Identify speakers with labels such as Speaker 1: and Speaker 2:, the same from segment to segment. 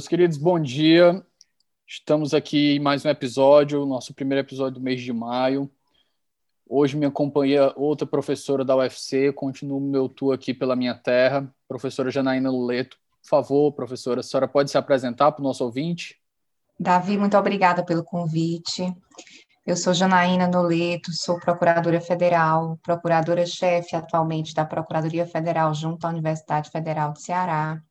Speaker 1: Meus queridos, bom dia. Estamos aqui em mais um episódio, nosso primeiro episódio do mês de maio. Hoje me acompanha outra professora da UFC, continuo meu tour aqui pela minha terra, professora Janaína Luleto. Por favor, professora, a senhora pode se apresentar para o nosso ouvinte?
Speaker 2: Davi, muito obrigada pelo convite. Eu sou Janaína Noleto, sou procuradora federal, procuradora-chefe atualmente da Procuradoria Federal junto à Universidade Federal do Ceará.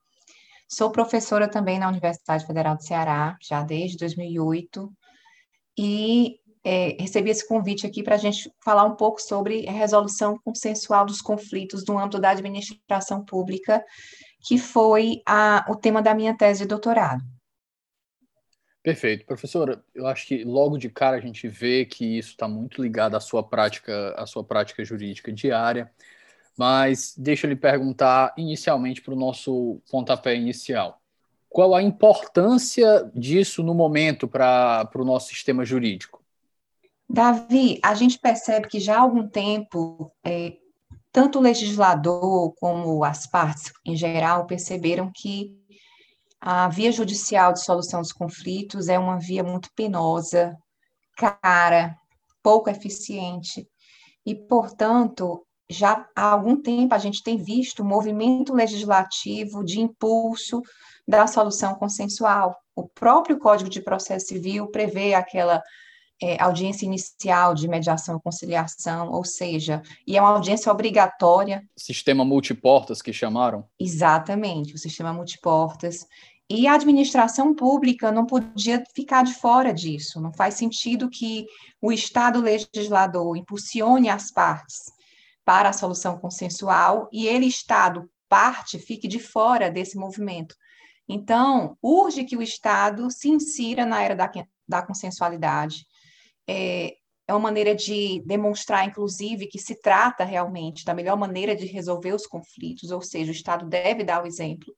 Speaker 2: Sou professora também na Universidade Federal do Ceará, já desde 2008, e é, recebi esse convite aqui para a gente falar um pouco sobre a resolução consensual dos conflitos no âmbito da administração pública, que foi a, o tema da minha tese de doutorado.
Speaker 1: Perfeito. Professora, eu acho que logo de cara a gente vê que isso está muito ligado à sua prática, à sua prática jurídica diária. Mas deixa eu lhe perguntar inicialmente para o nosso pontapé inicial. Qual a importância disso no momento para o nosso sistema jurídico?
Speaker 2: Davi, a gente percebe que já há algum tempo, é, tanto o legislador como as partes em geral perceberam que a via judicial de solução dos conflitos é uma via muito penosa, cara, pouco eficiente, e, portanto, já há algum tempo a gente tem visto o movimento legislativo de impulso da solução consensual. O próprio Código de Processo Civil prevê aquela é, audiência inicial de mediação e conciliação, ou seja, e é uma audiência obrigatória.
Speaker 1: Sistema multiportas que chamaram?
Speaker 2: Exatamente, o sistema multiportas. E a administração pública não podia ficar de fora disso. Não faz sentido que o Estado legislador impulsione as partes para a solução consensual e ele, Estado, parte, fique de fora desse movimento. Então, urge que o Estado se insira na era da, da consensualidade. É, é uma maneira de demonstrar, inclusive, que se trata realmente da melhor maneira de resolver os conflitos, ou seja, o Estado deve dar o exemplo.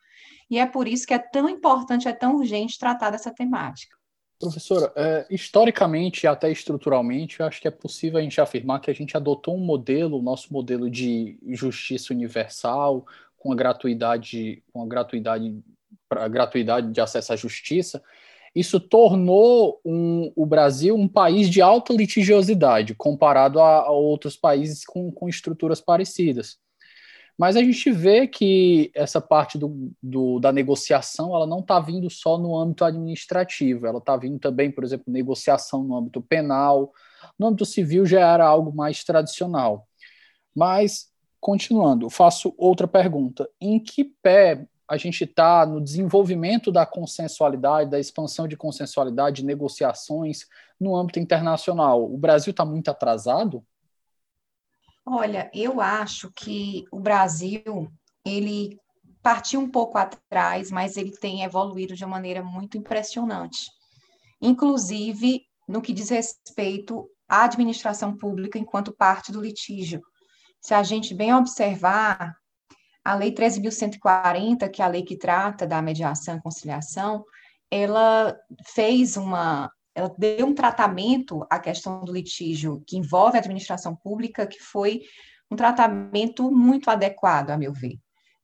Speaker 2: E é por isso que é tão importante, é tão urgente tratar dessa temática.
Speaker 1: Professora, é, historicamente e até estruturalmente, eu acho que é possível a gente afirmar que a gente adotou um modelo, o nosso modelo de justiça universal, com a gratuidade, com a gratuidade, a gratuidade de acesso à justiça. Isso tornou um, o Brasil um país de alta litigiosidade comparado a, a outros países com, com estruturas parecidas. Mas a gente vê que essa parte do, do da negociação ela não está vindo só no âmbito administrativo, ela está vindo também, por exemplo, negociação no âmbito penal, no âmbito civil já era algo mais tradicional. Mas, continuando, faço outra pergunta: em que pé a gente está no desenvolvimento da consensualidade, da expansão de consensualidade, de negociações no âmbito internacional? O Brasil está muito atrasado?
Speaker 2: Olha, eu acho que o Brasil, ele partiu um pouco atrás, mas ele tem evoluído de uma maneira muito impressionante. Inclusive, no que diz respeito à administração pública enquanto parte do litígio. Se a gente bem observar, a Lei 13.140, que é a lei que trata da mediação e conciliação, ela fez uma ela deu um tratamento à questão do litígio que envolve a administração pública, que foi um tratamento muito adequado, a meu ver.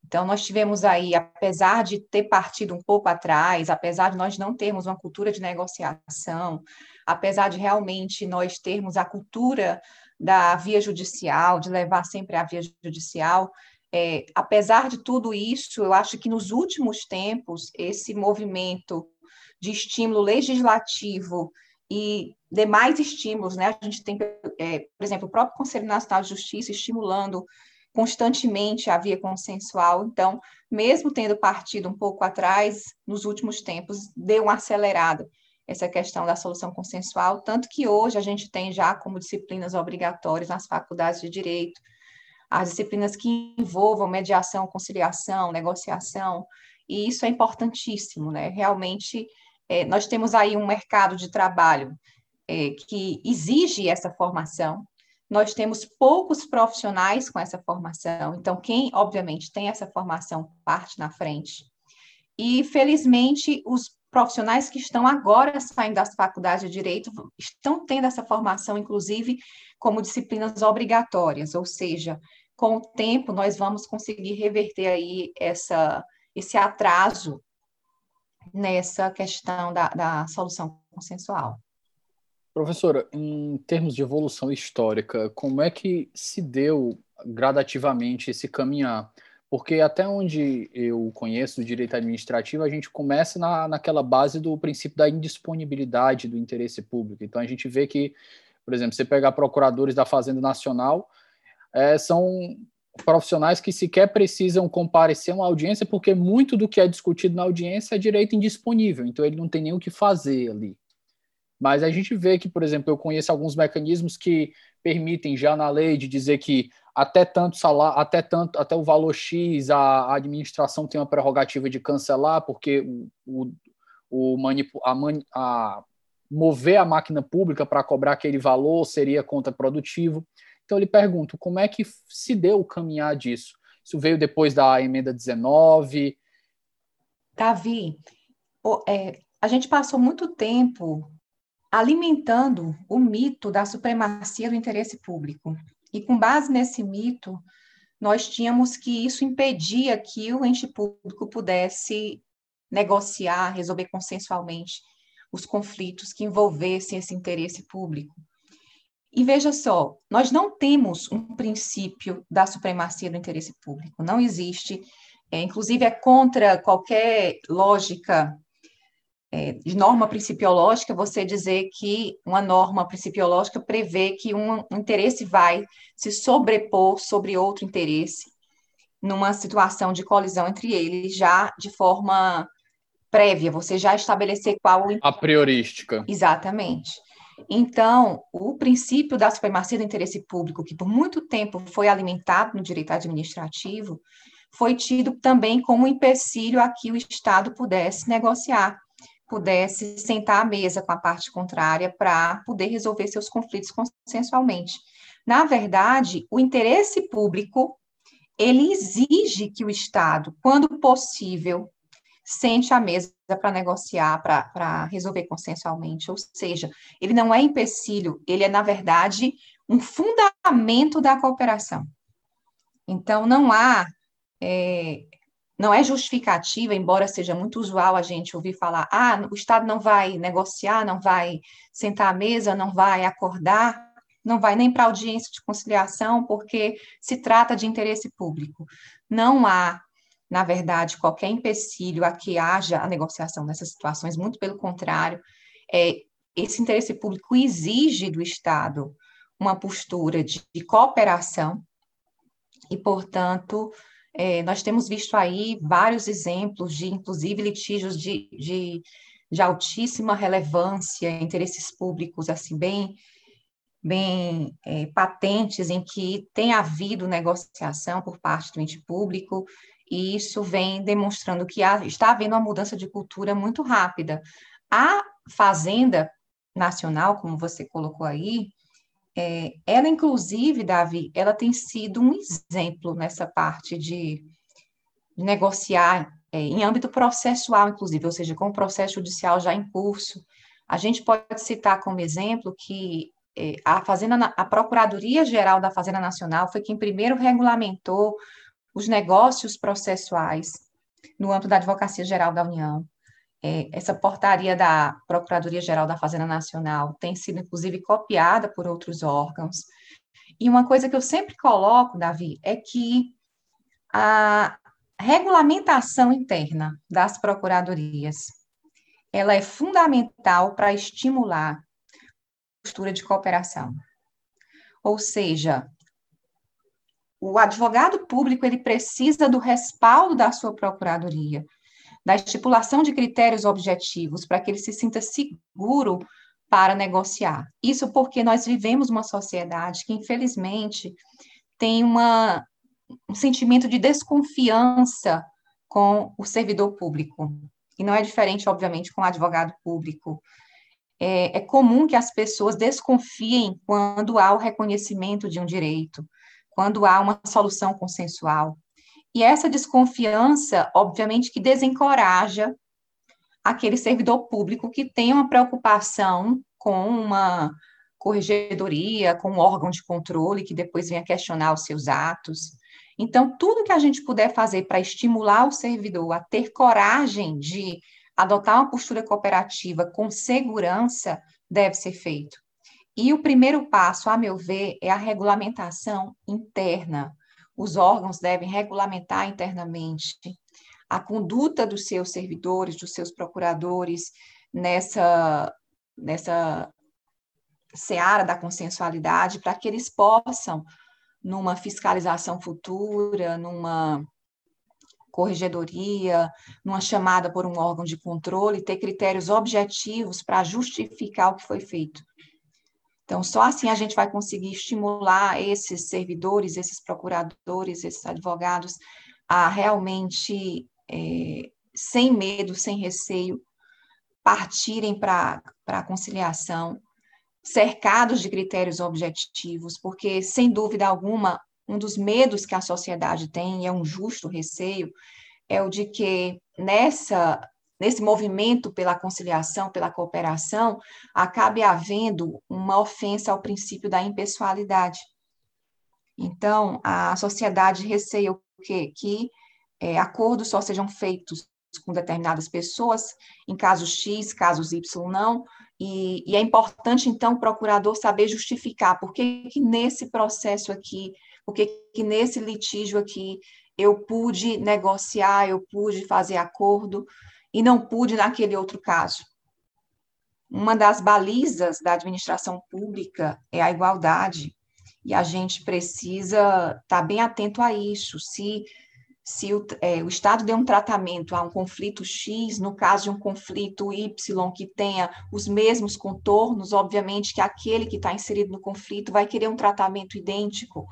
Speaker 2: Então, nós tivemos aí, apesar de ter partido um pouco atrás, apesar de nós não termos uma cultura de negociação, apesar de realmente nós termos a cultura da via judicial, de levar sempre a via judicial, é, apesar de tudo isso, eu acho que nos últimos tempos, esse movimento de estímulo legislativo e demais estímulos, né? A gente tem, é, por exemplo, o próprio Conselho Nacional de Justiça estimulando constantemente a via consensual. Então, mesmo tendo partido um pouco atrás, nos últimos tempos, deu uma acelerada essa questão da solução consensual, tanto que hoje a gente tem já como disciplinas obrigatórias nas faculdades de direito, as disciplinas que envolvam mediação, conciliação, negociação, e isso é importantíssimo, né? Realmente, é, nós temos aí um mercado de trabalho é, que exige essa formação, nós temos poucos profissionais com essa formação, então, quem, obviamente, tem essa formação parte na frente. E, felizmente, os profissionais que estão agora saindo das faculdades de direito estão tendo essa formação, inclusive, como disciplinas obrigatórias, ou seja, com o tempo nós vamos conseguir reverter aí essa, esse atraso nessa questão da, da solução consensual.
Speaker 1: Professora, em termos de evolução histórica, como é que se deu gradativamente esse caminhar? Porque até onde eu conheço o direito administrativo, a gente começa na, naquela base do princípio da indisponibilidade do interesse público. Então a gente vê que, por exemplo, você pegar procuradores da Fazenda Nacional, é, são profissionais que sequer precisam comparecer a uma audiência, porque muito do que é discutido na audiência é direito indisponível, então ele não tem nem o que fazer ali. Mas a gente vê que, por exemplo, eu conheço alguns mecanismos que permitem já na lei de dizer que até tanto salário, até tanto, até o valor X, a, administração tem uma prerrogativa de cancelar, porque o, o, o manipu, a, a mover a máquina pública para cobrar aquele valor seria contraprodutivo. Então, eu lhe pergunto, como é que se deu o caminhar disso? Isso veio depois da emenda 19?
Speaker 2: Davi, é, a gente passou muito tempo alimentando o mito da supremacia do interesse público. E com base nesse mito, nós tínhamos que isso impedia que o ente público pudesse negociar, resolver consensualmente os conflitos que envolvessem esse interesse público. E veja só, nós não temos um princípio da supremacia do interesse público, não existe, é, inclusive é contra qualquer lógica é, de norma principiológica, você dizer que uma norma principiológica prevê que um, interesse vai se sobrepor sobre outro interesse numa situação de colisão entre eles, já de forma prévia, você já estabelecer qual...
Speaker 1: A priorística.
Speaker 2: Exatamente. Então, o princípio da supremacia do interesse público, que por muito tempo foi alimentado no direito administrativo, foi tido também como um empecilho a que o Estado pudesse negociar pudesse sentar à mesa com a parte contrária para poder resolver seus conflitos consensualmente. Na verdade, o interesse público ele exige que o Estado, quando possível, sente à mesa para negociar, para resolver consensualmente. Ou seja, ele não é empecilho, ele é, na verdade, um fundamento da cooperação. Então, não há é, não é justificativa, embora seja muito usual a gente ouvir falar, ah, o Estado não vai negociar, não vai sentar à mesa, não vai acordar, não vai nem para audiência de conciliação, porque se trata de interesse público. Não há, na verdade, qualquer empecilho a que haja a negociação nessas situações, muito pelo contrário, é, esse interesse público exige do Estado uma postura de, de cooperação e, portanto, é, nós temos visto aí vários exemplos de, inclusive, litígios de, de, de altíssima relevância, interesses públicos, assim, bem, bem é, patentes, em que tem havido negociação por parte do ente público, e isso vem demonstrando que há, está havendo uma mudança de cultura muito rápida. A Fazenda Nacional, como você colocou aí, é, ela, inclusive, Davi, ela tem sido um exemplo nessa parte de negociar é, em âmbito processual, inclusive, ou seja, com o processo judicial já em curso. A gente pode citar como exemplo que a Fazenda, a Procuradoria Geral da Fazenda Nacional foi quem primeiro regulamentou os negócios processuais no âmbito da Advocacia Geral da União. É, essa portaria da Procuradoria-Geral da Fazenda Nacional tem sido, inclusive, copiada por outros órgãos. E uma coisa que eu sempre coloco, Davi, é que a regulamentação interna das procuradorias ela é fundamental para estimular postura de cooperação. Ou seja, o advogado público ele precisa do respaldo da sua procuradoria, da estipulação de critérios objetivos para que ele se sinta seguro para negociar. Isso porque nós vivemos uma sociedade que, infelizmente, tem uma, um sentimento de desconfiança com o servidor público. E não é diferente, obviamente, com o advogado público. É, é comum que as pessoas desconfiem quando há o reconhecimento de um direito, quando há uma solução consensual. E essa desconfiança, obviamente, que desencoraja aquele servidor público que tem uma preocupação com uma corregedoria, com um órgão de controle que depois venha questionar os seus atos. Então, tudo que a gente puder fazer para estimular o servidor a ter coragem de adotar uma postura cooperativa com segurança deve ser feito. E o primeiro passo, a meu ver, é a regulamentação interna. Os órgãos devem regulamentar internamente a conduta dos seus servidores, dos seus procuradores nessa, nessa seara da consensualidade, para que eles possam, numa fiscalização futura, numa corregedoria, numa chamada por um órgão de controle, ter critérios objetivos para justificar o que foi feito. Então, só assim a gente vai conseguir estimular esses servidores, esses procuradores, esses advogados a realmente, é, sem medo, sem receio, partirem para a conciliação, cercados de critérios objetivos, porque, sem dúvida alguma, um dos medos que a sociedade tem, e é um justo receio, é o de que nessa nesse movimento pela conciliação, pela cooperação, acabe havendo uma ofensa ao princípio da impessoalidade. Então, a sociedade receia o quê? Que é, acordos só sejam feitos com determinadas pessoas, em casos X, casos Y não, e, e, é importante, então, o procurador saber justificar por que, que nesse processo aqui, por que, nesse litígio aqui eu pude negociar, eu pude fazer acordo e não pude naquele outro caso. Uma das balizas da administração pública é a igualdade, e a gente precisa estar bem atento a isso. Se se o, é, o, Estado deu um tratamento a um conflito X, no caso de um conflito Y que tenha os mesmos contornos, obviamente que aquele que está inserido no conflito vai querer um tratamento idêntico.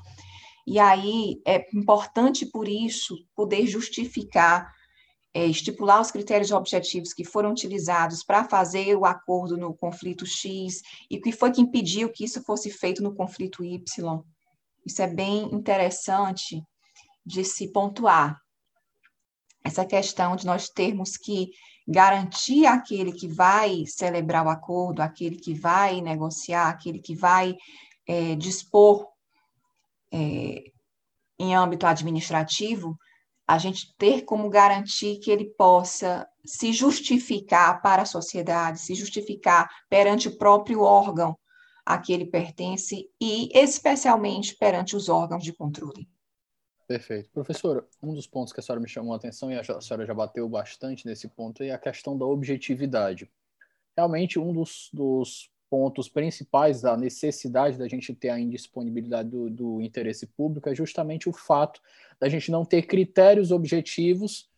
Speaker 2: E aí é importante, por isso, poder justificar, é, estipular os critérios objetivos que foram utilizados para fazer o acordo no conflito X e o que foi que impediu que isso fosse feito no conflito Y. Isso é bem interessante de se pontuar. Essa questão de nós termos que garantir aquele que vai celebrar o acordo, aquele que vai negociar, aquele que vai é, dispor é, em âmbito administrativo, a gente ter como garantir que ele possa se justificar para a sociedade, se justificar perante o próprio órgão a que ele pertence e, especialmente, perante os órgãos de controle.
Speaker 1: Perfeito. Professor, um dos pontos que a senhora me chamou a atenção, e a senhora já bateu bastante nesse ponto, é a questão da objetividade. Realmente, um dos, dos pontos principais da necessidade da gente ter a indisponibilidade do, do interesse público é justamente o fato da gente não ter critérios objetivos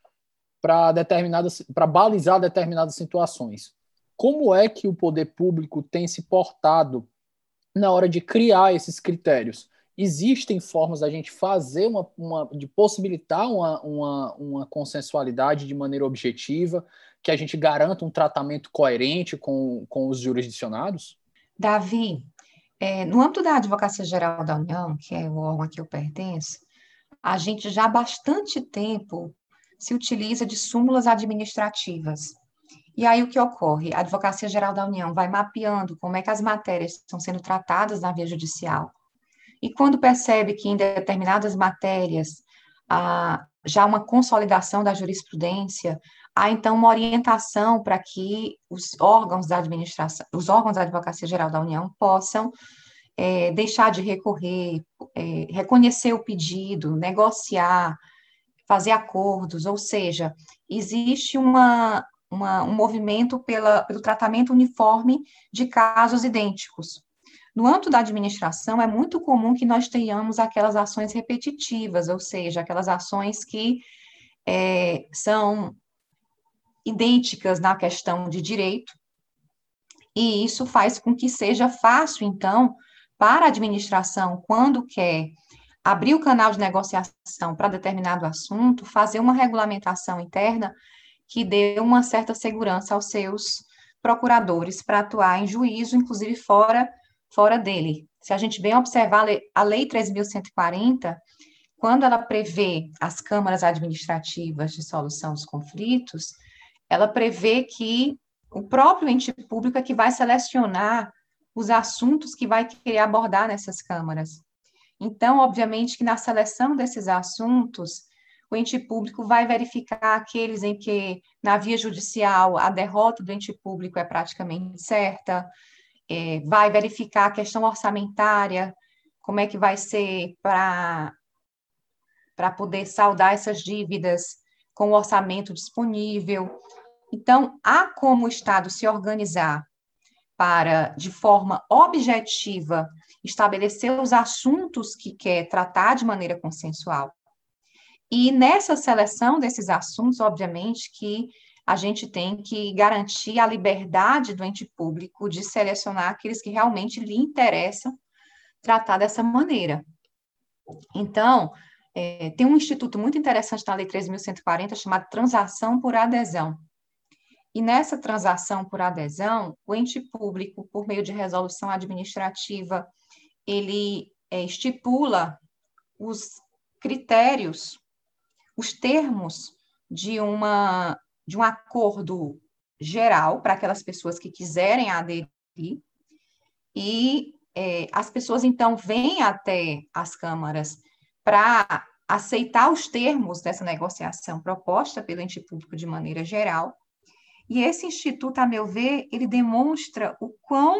Speaker 1: para determinadas, para balizar determinadas situações. Como é que o poder público tem se portado na hora de criar esses critérios? existem formas da gente fazer uma, uma de possibilitar uma, uma, uma consensualidade de maneira objetiva, que a gente garanta um tratamento coerente com, com os jurisdicionados?
Speaker 2: Davi, é, no âmbito da Advocacia Geral da União, que é o órgão a que eu pertenço, a gente já há bastante tempo se utiliza de súmulas administrativas. E aí o que ocorre? A Advocacia Geral da União vai mapeando como é que as matérias estão sendo tratadas na via judicial, e quando percebe que em determinadas matérias há já uma consolidação da jurisprudência, há então uma orientação para que os órgãos da administração, os órgãos da Advocacia Geral da União possam é, deixar de recorrer, é, reconhecer o pedido, negociar, fazer acordos, ou seja, existe uma, uma, um movimento pela, pelo tratamento uniforme de casos idênticos. No âmbito da administração, é muito comum que nós tenhamos aquelas ações repetitivas, ou seja, aquelas ações que é, são idênticas na questão de direito, e isso faz com que seja fácil, então, para a administração, quando quer abrir o canal de negociação para determinado assunto, fazer uma regulamentação interna que dê uma certa segurança aos seus procuradores para atuar em juízo, inclusive fora, fora dele. Se a gente bem observar a Lei 3.140, quando ela prevê as câmaras administrativas de solução dos conflitos, ela prevê que o próprio ente público é que vai selecionar os assuntos que vai querer abordar nessas câmaras. Então, obviamente que na seleção desses assuntos, o ente público vai verificar aqueles em que, na via judicial, a derrota do ente público é praticamente certa, é, vai verificar a questão orçamentária, como é que vai ser para poder saldar essas dívidas com o orçamento disponível. Então, há como o Estado se organizar para, de forma objetiva, estabelecer os assuntos que quer tratar de maneira consensual. E nessa seleção desses assuntos, obviamente, que a gente tem que garantir a liberdade do ente público de selecionar aqueles que realmente lhe interessam tratar dessa maneira. Então, é, tem um instituto muito interessante na Lei 3.140 chamado Transação por Adesão. E nessa transação por adesão, o ente público, por meio de resolução administrativa, ele é, estipula os critérios, os termos de, uma, de um acordo geral para aquelas pessoas que quiserem aderir, e é, as pessoas então vêm até as câmaras para aceitar os termos dessa negociação proposta pelo ente público de maneira geral, e esse instituto, a meu ver, ele demonstra o quão,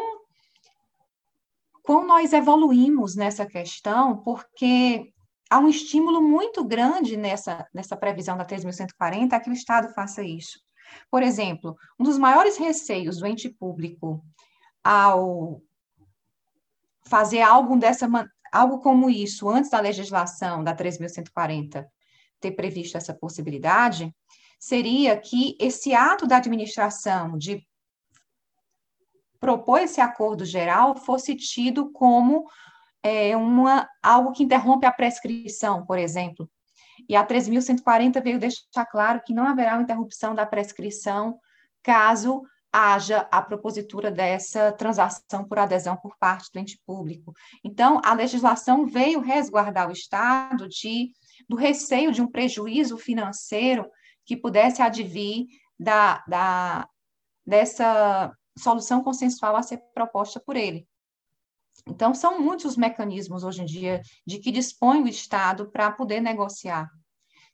Speaker 2: quão nós evoluímos nessa questão, porque há um estímulo muito grande nessa, nessa previsão da 3.140 a que o Estado faça isso. Por exemplo, um dos maiores receios do ente público ao fazer algo dessa algo como isso antes da legislação da 3.140 ter previsto essa possibilidade, seria que esse ato da administração de propor esse acordo geral fosse tido como é, uma, algo que interrompe a prescrição, por exemplo. E a 3.140 veio deixar claro que não haverá interrupção da prescrição caso haja a propositura dessa transação por adesão por parte do ente público. Então, a legislação veio resguardar o Estado de, do receio de um prejuízo financeiro que pudesse advir da, da, dessa solução consensual a ser proposta por ele. Então, são muitos os mecanismos hoje em dia de que dispõe o Estado para poder negociar.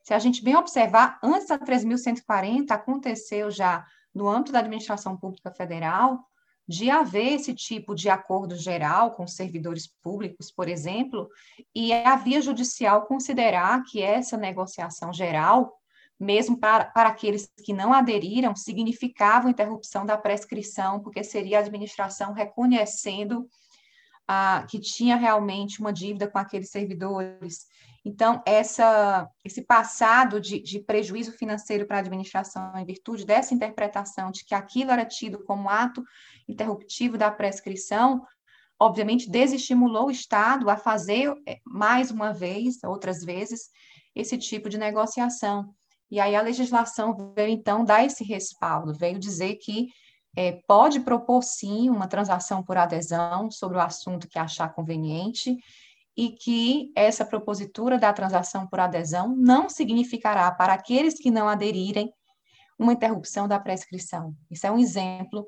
Speaker 2: Se a gente bem observar, antes da 3.140, aconteceu já no âmbito da administração pública federal de haver esse tipo de acordo geral com servidores públicos, por exemplo, e a via judicial considerar que essa negociação geral mesmo para, para aqueles que não aderiram, significava interrupção da prescrição, porque seria a administração reconhecendo ah, que tinha realmente uma dívida com aqueles servidores. Então, essa, esse passado de, de prejuízo financeiro para a administração, em virtude dessa interpretação de que aquilo era tido como ato interruptivo da prescrição, obviamente desestimulou o Estado a fazer eh, mais uma vez, outras vezes, esse tipo de negociação. E aí a legislação veio, então, dar esse respaldo, veio dizer que é, pode propor, sim, uma transação por adesão sobre o assunto que achar conveniente e que essa propositura da transação por adesão não significará, para aqueles que não aderirem, uma interrupção da prescrição. Isso é um exemplo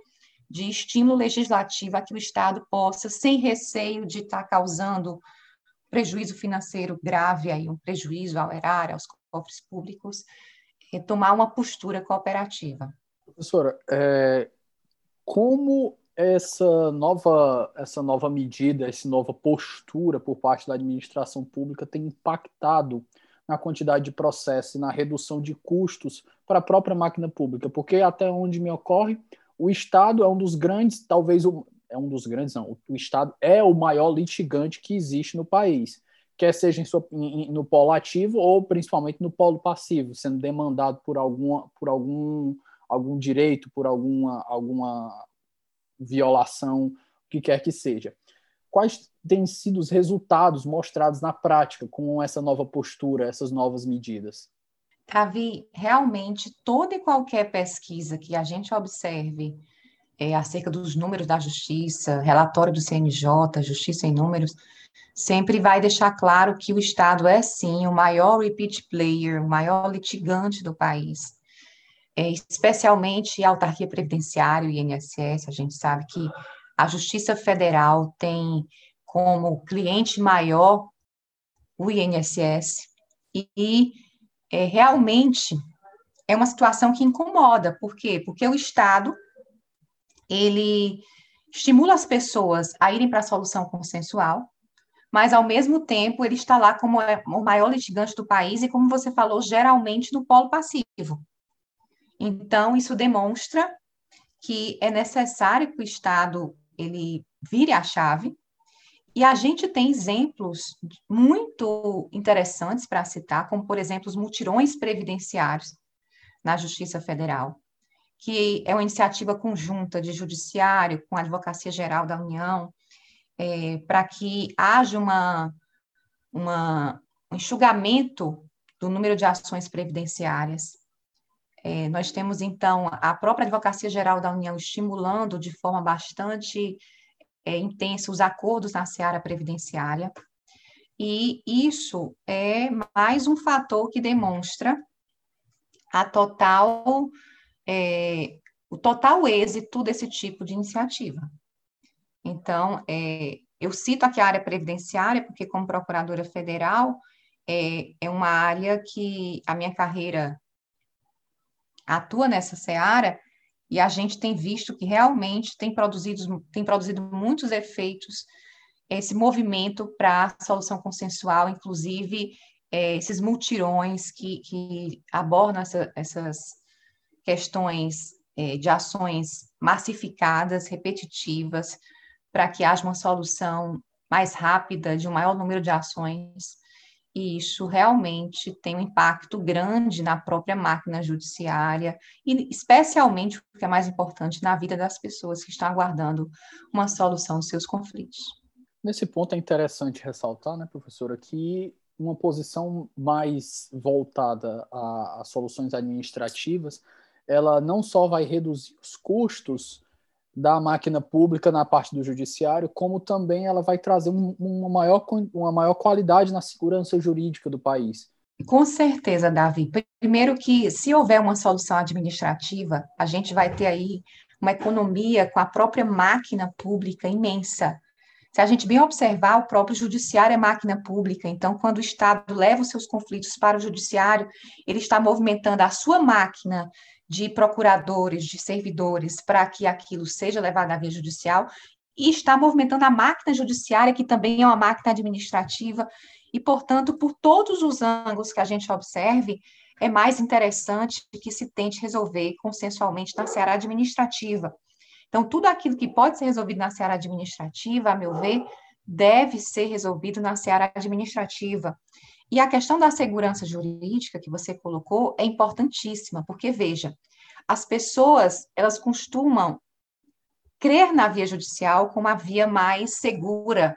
Speaker 2: de estímulo legislativo a que o Estado possa, sem receio de estar causando prejuízo financeiro grave, aí, um prejuízo ao erário, aos cofres públicos, tomar uma postura cooperativa.
Speaker 1: Professora, é, como essa nova, essa nova medida, essa nova postura por parte da administração pública tem impactado na quantidade de processo e na redução de custos para a própria máquina pública, porque até onde me ocorre, o Estado é um dos grandes, talvez o, é um dos grandes, não, o Estado é o maior litigante que existe no país, quer seja em sua, em, no polo ativo ou principalmente no polo passivo, sendo demandado por, alguma, por algum, algum direito, por alguma, alguma violação, o que quer que seja. Quais têm sido os resultados mostrados na prática com essa nova postura, essas novas medidas?
Speaker 2: Davi, realmente toda e qualquer pesquisa que a gente observe é, acerca dos números da justiça, relatório do CNJ, Justiça em Números, sempre vai deixar claro que o Estado é sim o maior repeat player, o maior litigante do país. É, especialmente a autarquia previdenciária, o INSS, a gente sabe que a Justiça Federal tem como cliente maior o INSS e é, realmente é uma situação que incomoda. Por quê? Porque o Estado ele estimula as pessoas a irem para a solução consensual, mas ao mesmo tempo ele está lá como é o maior litigante do país e, como você falou, geralmente no polo passivo. Então, isso demonstra que é necessário que o Estado ele vire a chave e a gente tem exemplos muito interessantes para citar, como, por exemplo, os mutirões previdenciários na Justiça Federal, que é uma iniciativa conjunta de Judiciário com a Advocacia Geral da União, é, para que haja uma, uma, um enxugamento do número de ações previdenciárias. É, nós temos, então, a própria Advocacia Geral da União estimulando de forma bastante é, intensa os acordos na seara previdenciária, e isso é mais um fator que demonstra a total, é, o total êxito desse tipo de iniciativa. Então, é, eu cito aqui a área previdenciária, porque como procuradora federal, é, é uma área que a minha carreira atua nessa seara, e a gente tem visto que realmente tem produzido, tem produzido muitos efeitos esse movimento para a solução consensual, inclusive é, esses multirões que, que abordam essa, essas questões é, de ações massificadas, repetitivas, para que haja uma solução mais rápida de um maior número de ações e isso realmente tem um impacto grande na própria máquina judiciária e especialmente, o que é mais importante, na vida das pessoas que estão aguardando uma solução dos seus conflitos.
Speaker 1: Nesse ponto é interessante ressaltar, né, professora, que uma posição mais voltada a, a soluções administrativas, ela não só vai reduzir os custos da máquina pública na parte do judiciário, como também ela vai trazer um, uma, maior, uma maior qualidade na segurança jurídica do país.
Speaker 2: Com certeza, Davi. Primeiro que, se houver uma solução administrativa, a gente vai ter aí uma economia com a própria máquina pública imensa. Se a gente bem observar, o próprio judiciário é máquina pública, então, quando o Estado leva os seus conflitos para o judiciário, ele está movimentando a sua máquina de procuradores, de servidores, para que aquilo seja levado à via judicial, e está movimentando a máquina judiciária, que também é uma máquina administrativa, e, portanto, por todos os ângulos que a gente observe, é mais interessante que se tente resolver consensualmente na seara administrativa. Então, tudo aquilo que pode ser resolvido na seara administrativa, a meu ver, deve ser resolvido na seara administrativa. E a questão da segurança jurídica que você colocou é importantíssima, porque veja, as pessoas, elas costumam crer na via judicial como a via mais segura.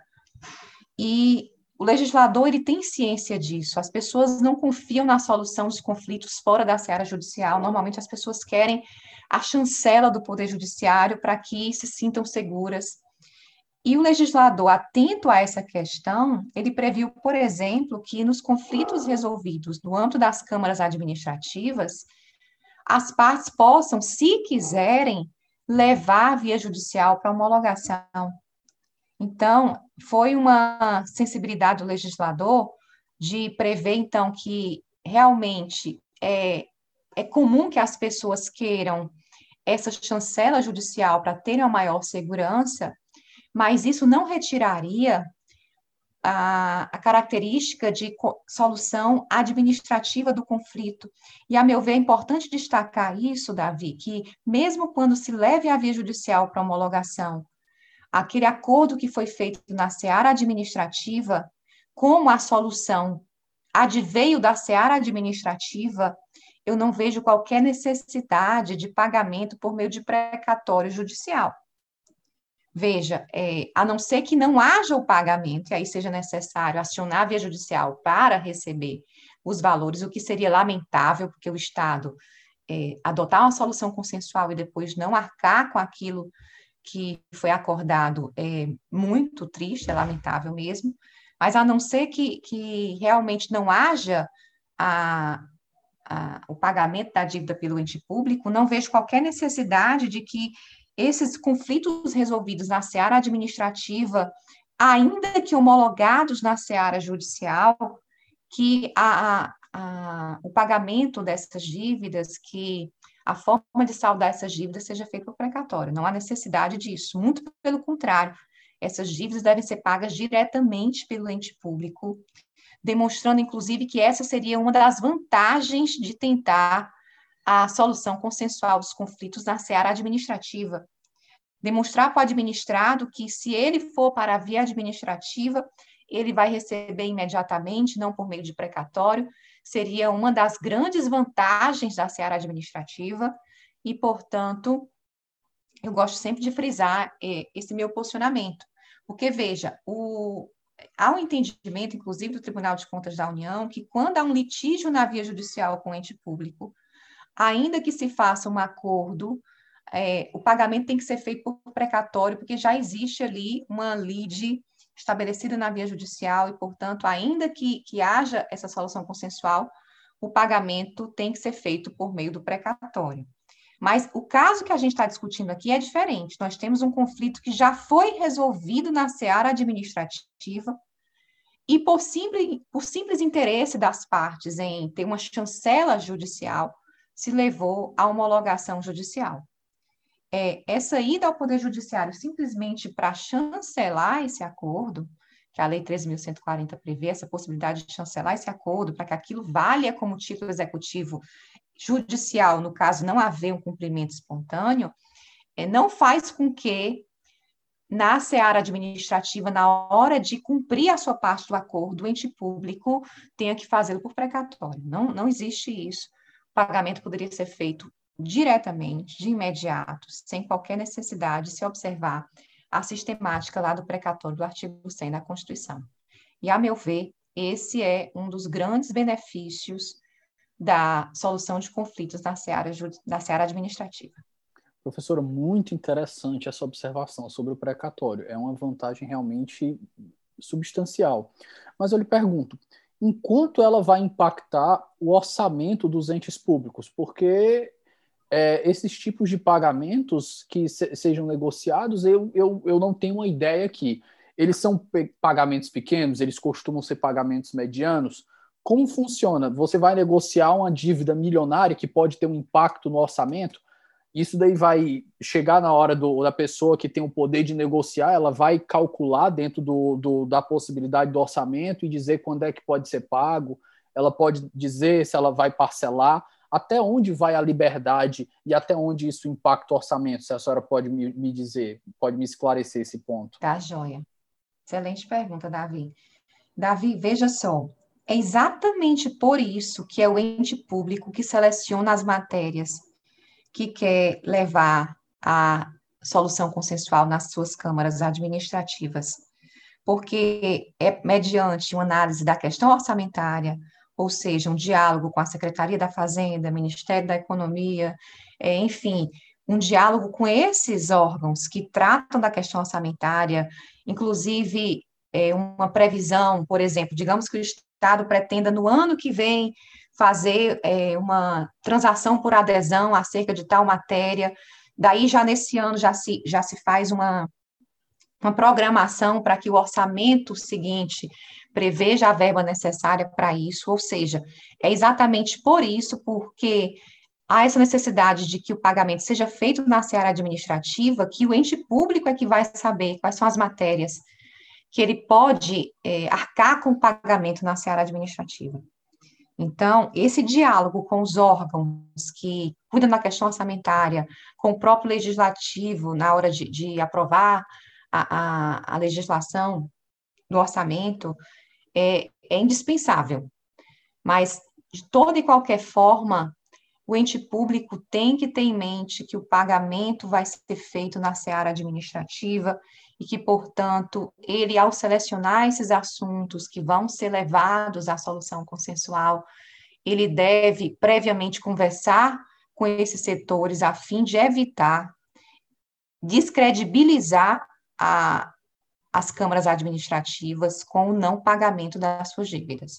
Speaker 2: E o legislador ele tem ciência disso. As pessoas não confiam na solução dos conflitos fora da seara judicial. Normalmente as pessoas querem a chancela do poder judiciário para que se sintam seguras e o legislador, atento a essa questão, ele previu, por exemplo, que nos conflitos resolvidos no âmbito das câmaras administrativas, as partes possam, se quiserem, levar via judicial para homologação. Então, foi uma sensibilidade do legislador de prever, então, que realmente é, é comum que as pessoas queiram essa chancela judicial para terem uma maior segurança, mas isso não retiraria a, a, característica de solução administrativa do conflito. E, a meu ver, é importante destacar isso, Davi, que mesmo quando se leve a via judicial para homologação, aquele acordo que foi feito na seara administrativa, como a solução adveio da seara administrativa, eu não vejo qualquer necessidade de pagamento por meio de precatório judicial. Veja, é, a não ser que não haja o pagamento, e aí seja necessário acionar a via judicial para receber os valores, o que seria lamentável, porque o Estado é, adotar uma solução consensual e depois não arcar com aquilo que foi acordado é muito triste, é lamentável mesmo, mas a não ser que, que realmente não haja a, a, o pagamento da dívida pelo ente público, não vejo qualquer necessidade de que esses conflitos resolvidos na seara administrativa, ainda que homologados na seara judicial, que a, a, o pagamento dessas dívidas, que a forma de saldar essas dívidas seja feita por precatório. Não há necessidade disso. Muito pelo contrário, essas dívidas devem ser pagas diretamente pelo ente público, demonstrando, inclusive, que essa seria uma das vantagens de tentar a solução consensual dos conflitos na seara administrativa. Demonstrar para o administrado que, se ele for para a via administrativa, ele vai receber imediatamente, não por meio de precatório, seria uma das grandes vantagens da seara administrativa, e, portanto, eu gosto sempre de frisar é, esse meu posicionamento, porque, veja, o, há um entendimento, inclusive, do Tribunal de Contas da União, que quando há um litígio na via judicial com ente público, ainda que se faça um acordo, é, o pagamento tem que ser feito por precatório, porque já existe ali uma lide estabelecida na via judicial e, portanto, ainda que, que haja essa solução consensual, o pagamento tem que ser feito por meio do precatório. Mas o caso que a gente está discutindo aqui é diferente. Nós temos um conflito que já foi resolvido na seara administrativa e, por simples, por simples interesse das partes em ter uma chancela judicial, se levou à homologação judicial. É, essa ida ao Poder Judiciário simplesmente para chancelar esse acordo, que a Lei 13.140 prevê essa possibilidade de chancelar esse acordo para que aquilo valha como título executivo judicial, no caso não haver um cumprimento espontâneo, é, não faz com que na seara administrativa, na hora de cumprir a sua parte do acordo, o ente público tenha que fazê-lo por precatório. Não, não existe isso pagamento poderia ser feito diretamente, de imediato, sem qualquer necessidade de se observar a sistemática lá do precatório do artigo 100 da Constituição. E, a meu ver, esse é um dos grandes benefícios da solução de conflitos na seara, na seara administrativa.
Speaker 1: Professora, muito interessante essa observação sobre o precatório. É uma vantagem realmente substancial. Mas eu lhe pergunto, enquanto ela vai impactar o orçamento dos entes públicos, porque é, esses tipos de pagamentos que se, sejam negociados, eu, eu, eu não tenho uma ideia aqui. Eles são pagamentos pequenos, eles costumam ser pagamentos medianos. Como funciona? Você vai negociar uma dívida milionária que pode ter um impacto no orçamento? Isso daí vai chegar na hora do, da pessoa que tem o poder de negociar, ela vai calcular dentro do, do, da possibilidade do orçamento e dizer quando é que pode ser pago, ela pode dizer se ela vai parcelar, até onde vai a liberdade e até onde isso impacta o orçamento, se a senhora pode me, me dizer, pode me esclarecer esse ponto.
Speaker 2: Tá, joia. Excelente pergunta, Davi. Davi, veja só, é exatamente por isso que é o ente público que seleciona as matérias que quer levar a solução consensual nas suas câmaras administrativas, porque é mediante uma análise da questão orçamentária, ou seja, um diálogo com a Secretaria da Fazenda, Ministério da Economia, é, enfim, um diálogo com esses órgãos que tratam da questão orçamentária, inclusive é, uma previsão, por exemplo, digamos que o Estado pretenda no ano que vem fazer é, uma transação por adesão acerca de tal matéria. Daí, já nesse ano, já se, já se faz uma, uma programação para que o orçamento seguinte preveja a verba necessária para isso, ou seja, é exatamente por isso, porque há essa necessidade de que o pagamento seja feito na seara administrativa, que o ente público é que vai saber quais são as matérias que ele pode é, arcar com o pagamento na seara administrativa. Então, esse diálogo com os órgãos que cuidam da questão orçamentária, com o próprio legislativo, na hora de, de aprovar a, a, a, legislação do orçamento, é, é indispensável. Mas, de toda e qualquer forma, o ente público tem que ter em mente que o pagamento vai ser feito na seara administrativa e que, portanto, ele, ao selecionar esses assuntos que vão ser levados à solução consensual, ele deve previamente conversar com esses setores a fim de evitar descredibilizar a, as câmaras administrativas com o não pagamento das suas dívidas.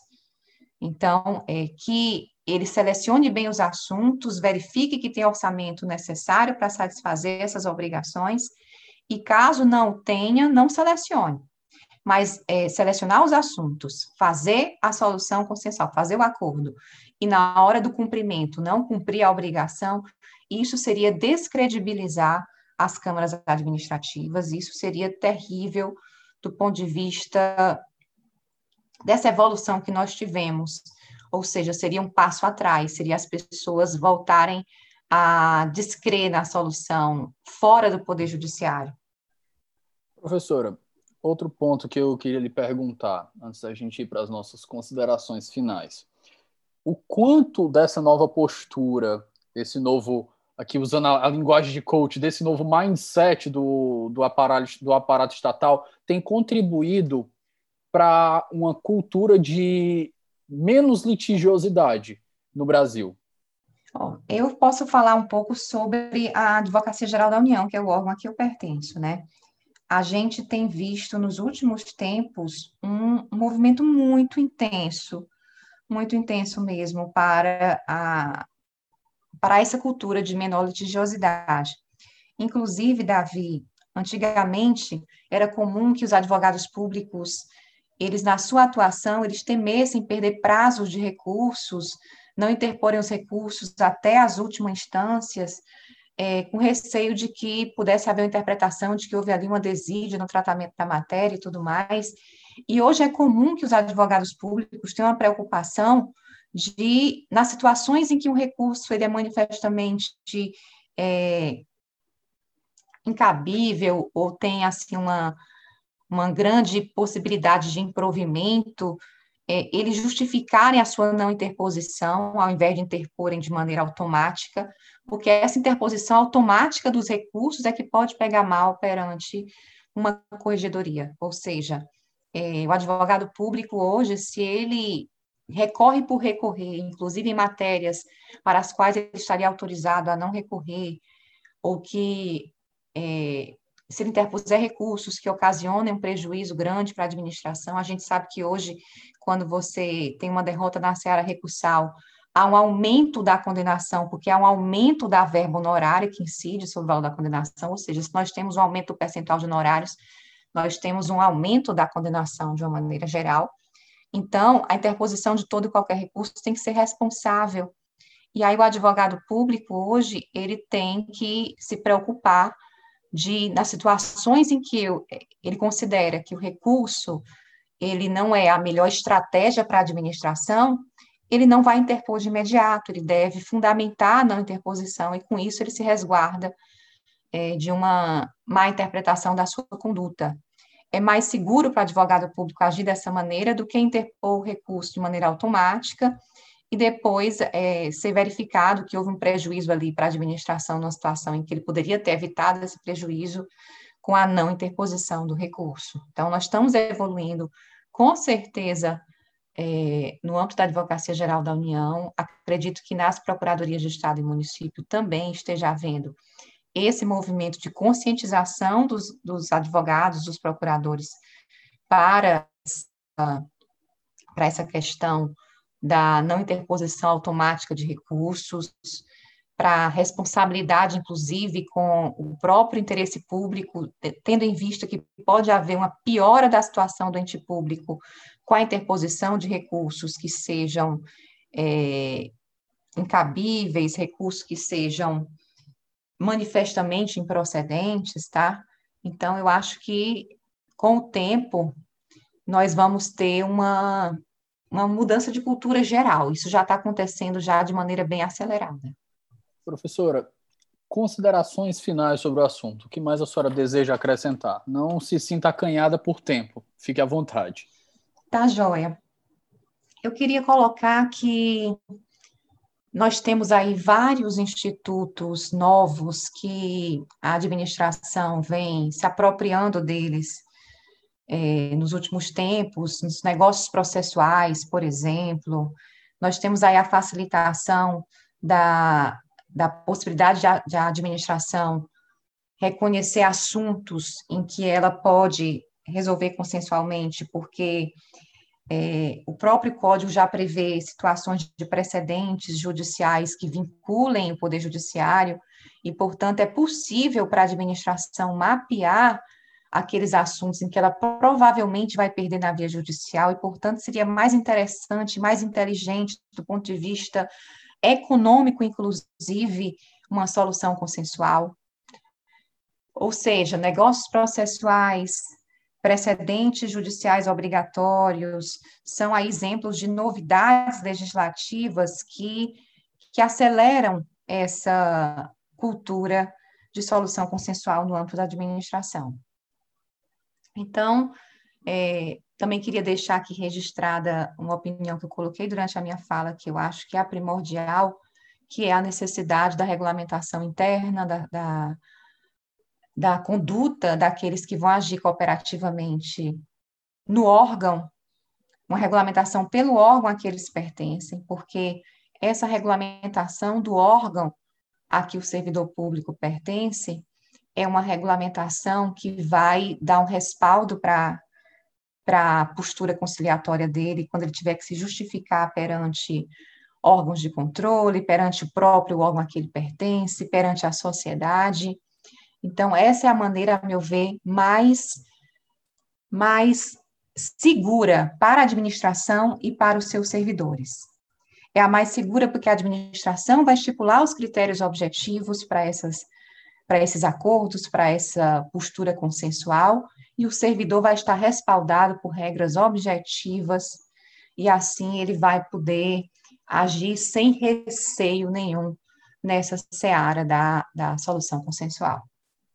Speaker 2: Então, é que ele selecione bem os assuntos, verifique que tem orçamento necessário para satisfazer essas obrigações e caso não tenha, não selecione. Mas é, selecionar os assuntos, fazer a solução consensual, fazer o acordo, e na hora do cumprimento não cumprir a obrigação, isso seria descredibilizar as câmaras administrativas, isso seria terrível do ponto de vista dessa evolução que nós tivemos. Ou seja, seria um passo atrás, seria as pessoas voltarem a descrer na solução fora do Poder Judiciário.
Speaker 1: Professora, outro ponto que eu queria lhe perguntar, antes da gente ir para as nossas considerações finais. O quanto dessa nova postura, esse novo, aqui usando a, linguagem de coach, desse novo mindset do, do, aparato, do aparato estatal, tem contribuído para uma cultura de menos litigiosidade no Brasil?
Speaker 2: Eu posso falar um pouco sobre a Advocacia Geral da União, que é o órgão a que eu pertenço, né? A gente tem visto nos últimos tempos um movimento muito intenso, muito intenso mesmo, para, a, para essa cultura de menor litigiosidade. Inclusive, Davi, antigamente era comum que os advogados públicos, eles na sua atuação, eles temessem perder prazos de recursos, não interporem os recursos até as últimas instâncias, é, com receio de que pudesse haver uma interpretação de que houve ali uma desídia no tratamento da matéria e tudo mais. E hoje é comum que os advogados públicos tenham uma preocupação de, nas situações em que um recurso ele é manifestamente é, incabível ou tem assim uma, uma grande possibilidade de improvimento, é, eles justificarem a sua não interposição, ao invés de interporem de maneira automática, porque essa interposição automática dos recursos é que pode pegar mal perante uma corregedoria, ou seja, é, o advogado público hoje, se ele recorre por recorrer, inclusive em matérias para as quais ele estaria autorizado a não recorrer, ou que é, se ele interpuser recursos que ocasionem um prejuízo grande para a administração, a gente sabe que hoje, quando você tem uma derrota na seara recursal, há um aumento da condenação, porque há um aumento da verba honorária que incide sobre o valor da condenação, ou seja, se nós temos um aumento do percentual de honorários, nós temos um aumento da condenação de uma maneira geral. Então, a interposição de todo e qualquer recurso tem que ser responsável. E aí o advogado público hoje, ele tem que se preocupar de nas situações em que ele considera que o recurso ele não é a melhor estratégia para a administração, ele não vai interpor de imediato, ele deve fundamentar a não interposição, e com isso ele se resguarda é, de uma má interpretação da sua conduta. É mais seguro para o advogado público agir dessa maneira do que interpor o recurso de maneira automática e depois é, ser verificado que houve um prejuízo ali para a administração numa situação em que ele poderia ter evitado esse prejuízo com a não interposição do recurso. Então, nós estamos evoluindo, com certeza, é, no âmbito da Advocacia Geral da União, acredito que nas Procuradorias de Estado e Município também esteja havendo esse movimento de conscientização dos, dos advogados, dos procuradores, para essa, para essa questão da não interposição automática de recursos, para responsabilidade, inclusive, com o próprio interesse público, tendo em vista que pode haver uma piora da situação do ente público com a interposição de recursos que sejam é, incabíveis, recursos que sejam manifestamente improcedentes, tá? Então, eu acho que com o tempo, nós vamos ter uma, uma mudança de cultura geral. Isso já está acontecendo já de maneira bem acelerada.
Speaker 1: Professora, considerações finais sobre o assunto. O que mais a senhora deseja acrescentar? Não se sinta acanhada por tempo. Fique à vontade.
Speaker 2: Tá, joia. Eu queria colocar que nós temos aí vários institutos novos que a administração vem se apropriando deles é, nos últimos tempos, nos negócios processuais, por exemplo. Nós temos aí a facilitação da, da possibilidade de de a administração reconhecer assuntos em que ela pode resolver consensualmente, porque é, o próprio código já prevê situações de precedentes judiciais que vinculem o Poder Judiciário, e, portanto, é possível para a administração mapear aqueles assuntos em que ela provavelmente vai perder na via judicial, e, portanto, seria mais interessante, mais inteligente do ponto de vista econômico, inclusive, uma solução consensual. Ou seja, negócios processuais, precedentes judiciais obrigatórios, são aí exemplos de novidades legislativas que, que aceleram essa cultura de solução consensual no âmbito da administração. Então, é, também queria deixar aqui registrada uma opinião que eu coloquei durante a minha fala, que eu acho que é primordial, que é a necessidade da regulamentação interna, da, da da conduta daqueles que vão agir cooperativamente no órgão, uma regulamentação pelo órgão a que eles pertencem, porque essa regulamentação do órgão a que o servidor público pertence é uma regulamentação que vai dar um respaldo para para a postura conciliatória dele quando ele tiver que se justificar perante órgãos de controle, perante o próprio órgão a que ele pertence, perante a sociedade. Então, essa é a maneira, a meu ver, mais, mais segura para a administração e para os seus servidores. É a mais segura porque a administração vai estipular os critérios objetivos para essas para esses acordos, para essa postura consensual, e o servidor vai estar respaldado por regras objetivas, e assim ele vai poder agir sem receio nenhum nessa seara da, da solução consensual.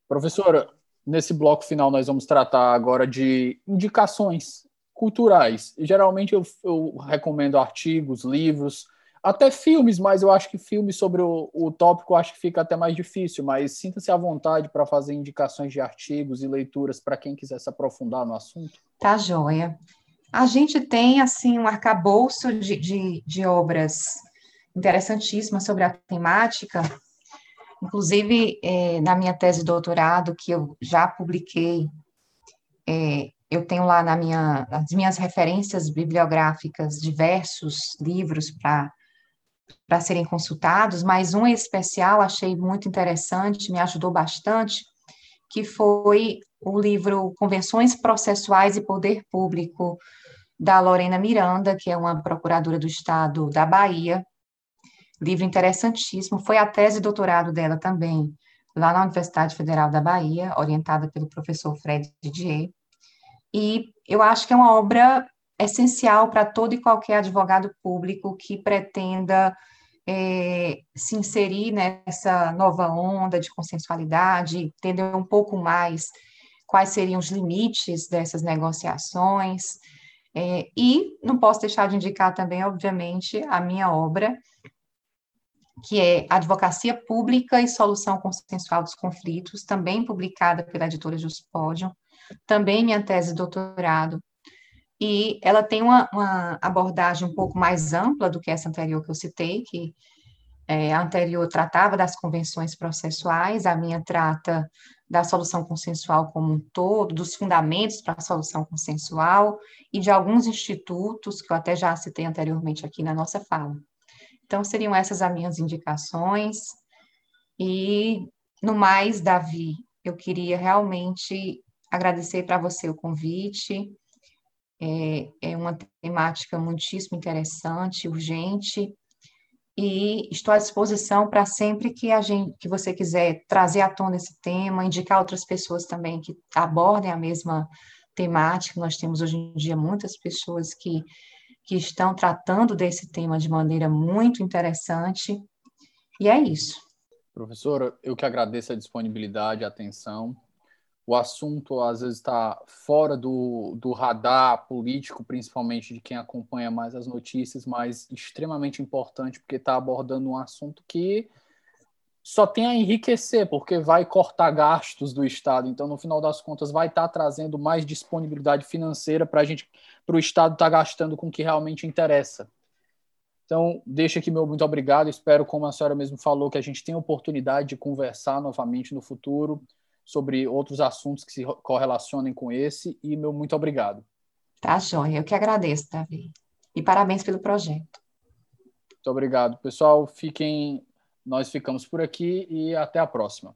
Speaker 1: Professora, nesse bloco final nós vamos tratar agora de indicações culturais. Geralmente eu, eu recomendo artigos, livros, até filmes, mas eu acho que filmes sobre o, o tópico acho que fica até mais difícil, mas sinta-se à vontade para fazer indicações de artigos e leituras para quem quiser se aprofundar no assunto.
Speaker 2: Tá joia. A gente tem, assim, um arcabouço de, de, de obras interessantíssimas sobre a temática, Inclusive, é, na minha tese de doutorado, que eu já publiquei, é, eu tenho lá na minha, nas minhas referências bibliográficas diversos livros para serem consultados, mas um especial achei muito interessante, me ajudou bastante, que foi o livro Convenções Processuais e Poder Público, da Lorena Miranda, que é uma procuradora do Estado da Bahia, livro interessantíssimo, foi a tese de doutorado dela também, lá na Universidade Federal da Bahia, orientada pelo professor Fred Didier, e eu acho que é uma obra essencial para todo e qualquer advogado público que pretenda é, se inserir nessa nova onda de consensualidade, entender um pouco mais quais seriam os limites dessas negociações. É, e não posso deixar de indicar também, obviamente, a minha obra, que é Advocacia Pública e Solução Consensual dos Conflitos, também publicada pela editora Juspodium, também minha tese de doutorado, e ela tem uma, uma, abordagem um pouco mais ampla do que essa anterior que eu citei, que é, a anterior tratava das convenções processuais, a minha trata da solução consensual como um todo, dos fundamentos para a solução consensual e de alguns institutos que eu até já citei anteriormente aqui na nossa fala. Então, seriam essas as minhas indicações. E, no mais, Davi, eu queria realmente agradecer para você o convite. É, é uma temática muitíssimo interessante, urgente, e estou à disposição para sempre que a gente, que você quiser trazer à tona esse tema, indicar outras pessoas também que abordem a mesma temática. Nós temos hoje em dia muitas pessoas que, que estão tratando desse tema de maneira muito interessante. E é isso.
Speaker 1: Professora, eu que agradeço a disponibilidade, a atenção. O assunto às vezes está fora do, do radar político, principalmente de quem acompanha mais as notícias, mas extremamente importante porque está abordando um assunto que só tem a enriquecer, porque vai cortar gastos do Estado. Então, no final das contas, vai estar tá trazendo mais disponibilidade financeira para a gente, para o Estado estar tá gastando com o que realmente interessa. Então, deixa aqui meu muito obrigado. Espero, como a senhora mesmo falou, que a gente tenha oportunidade de conversar novamente no futuro sobre outros assuntos que se correlacionem com esse. E meu muito obrigado.
Speaker 2: Tá, Joia. Eu que agradeço, Davi. E parabéns pelo projeto.
Speaker 1: Muito obrigado. Pessoal, fiquem nós ficamos por aqui e até a próxima.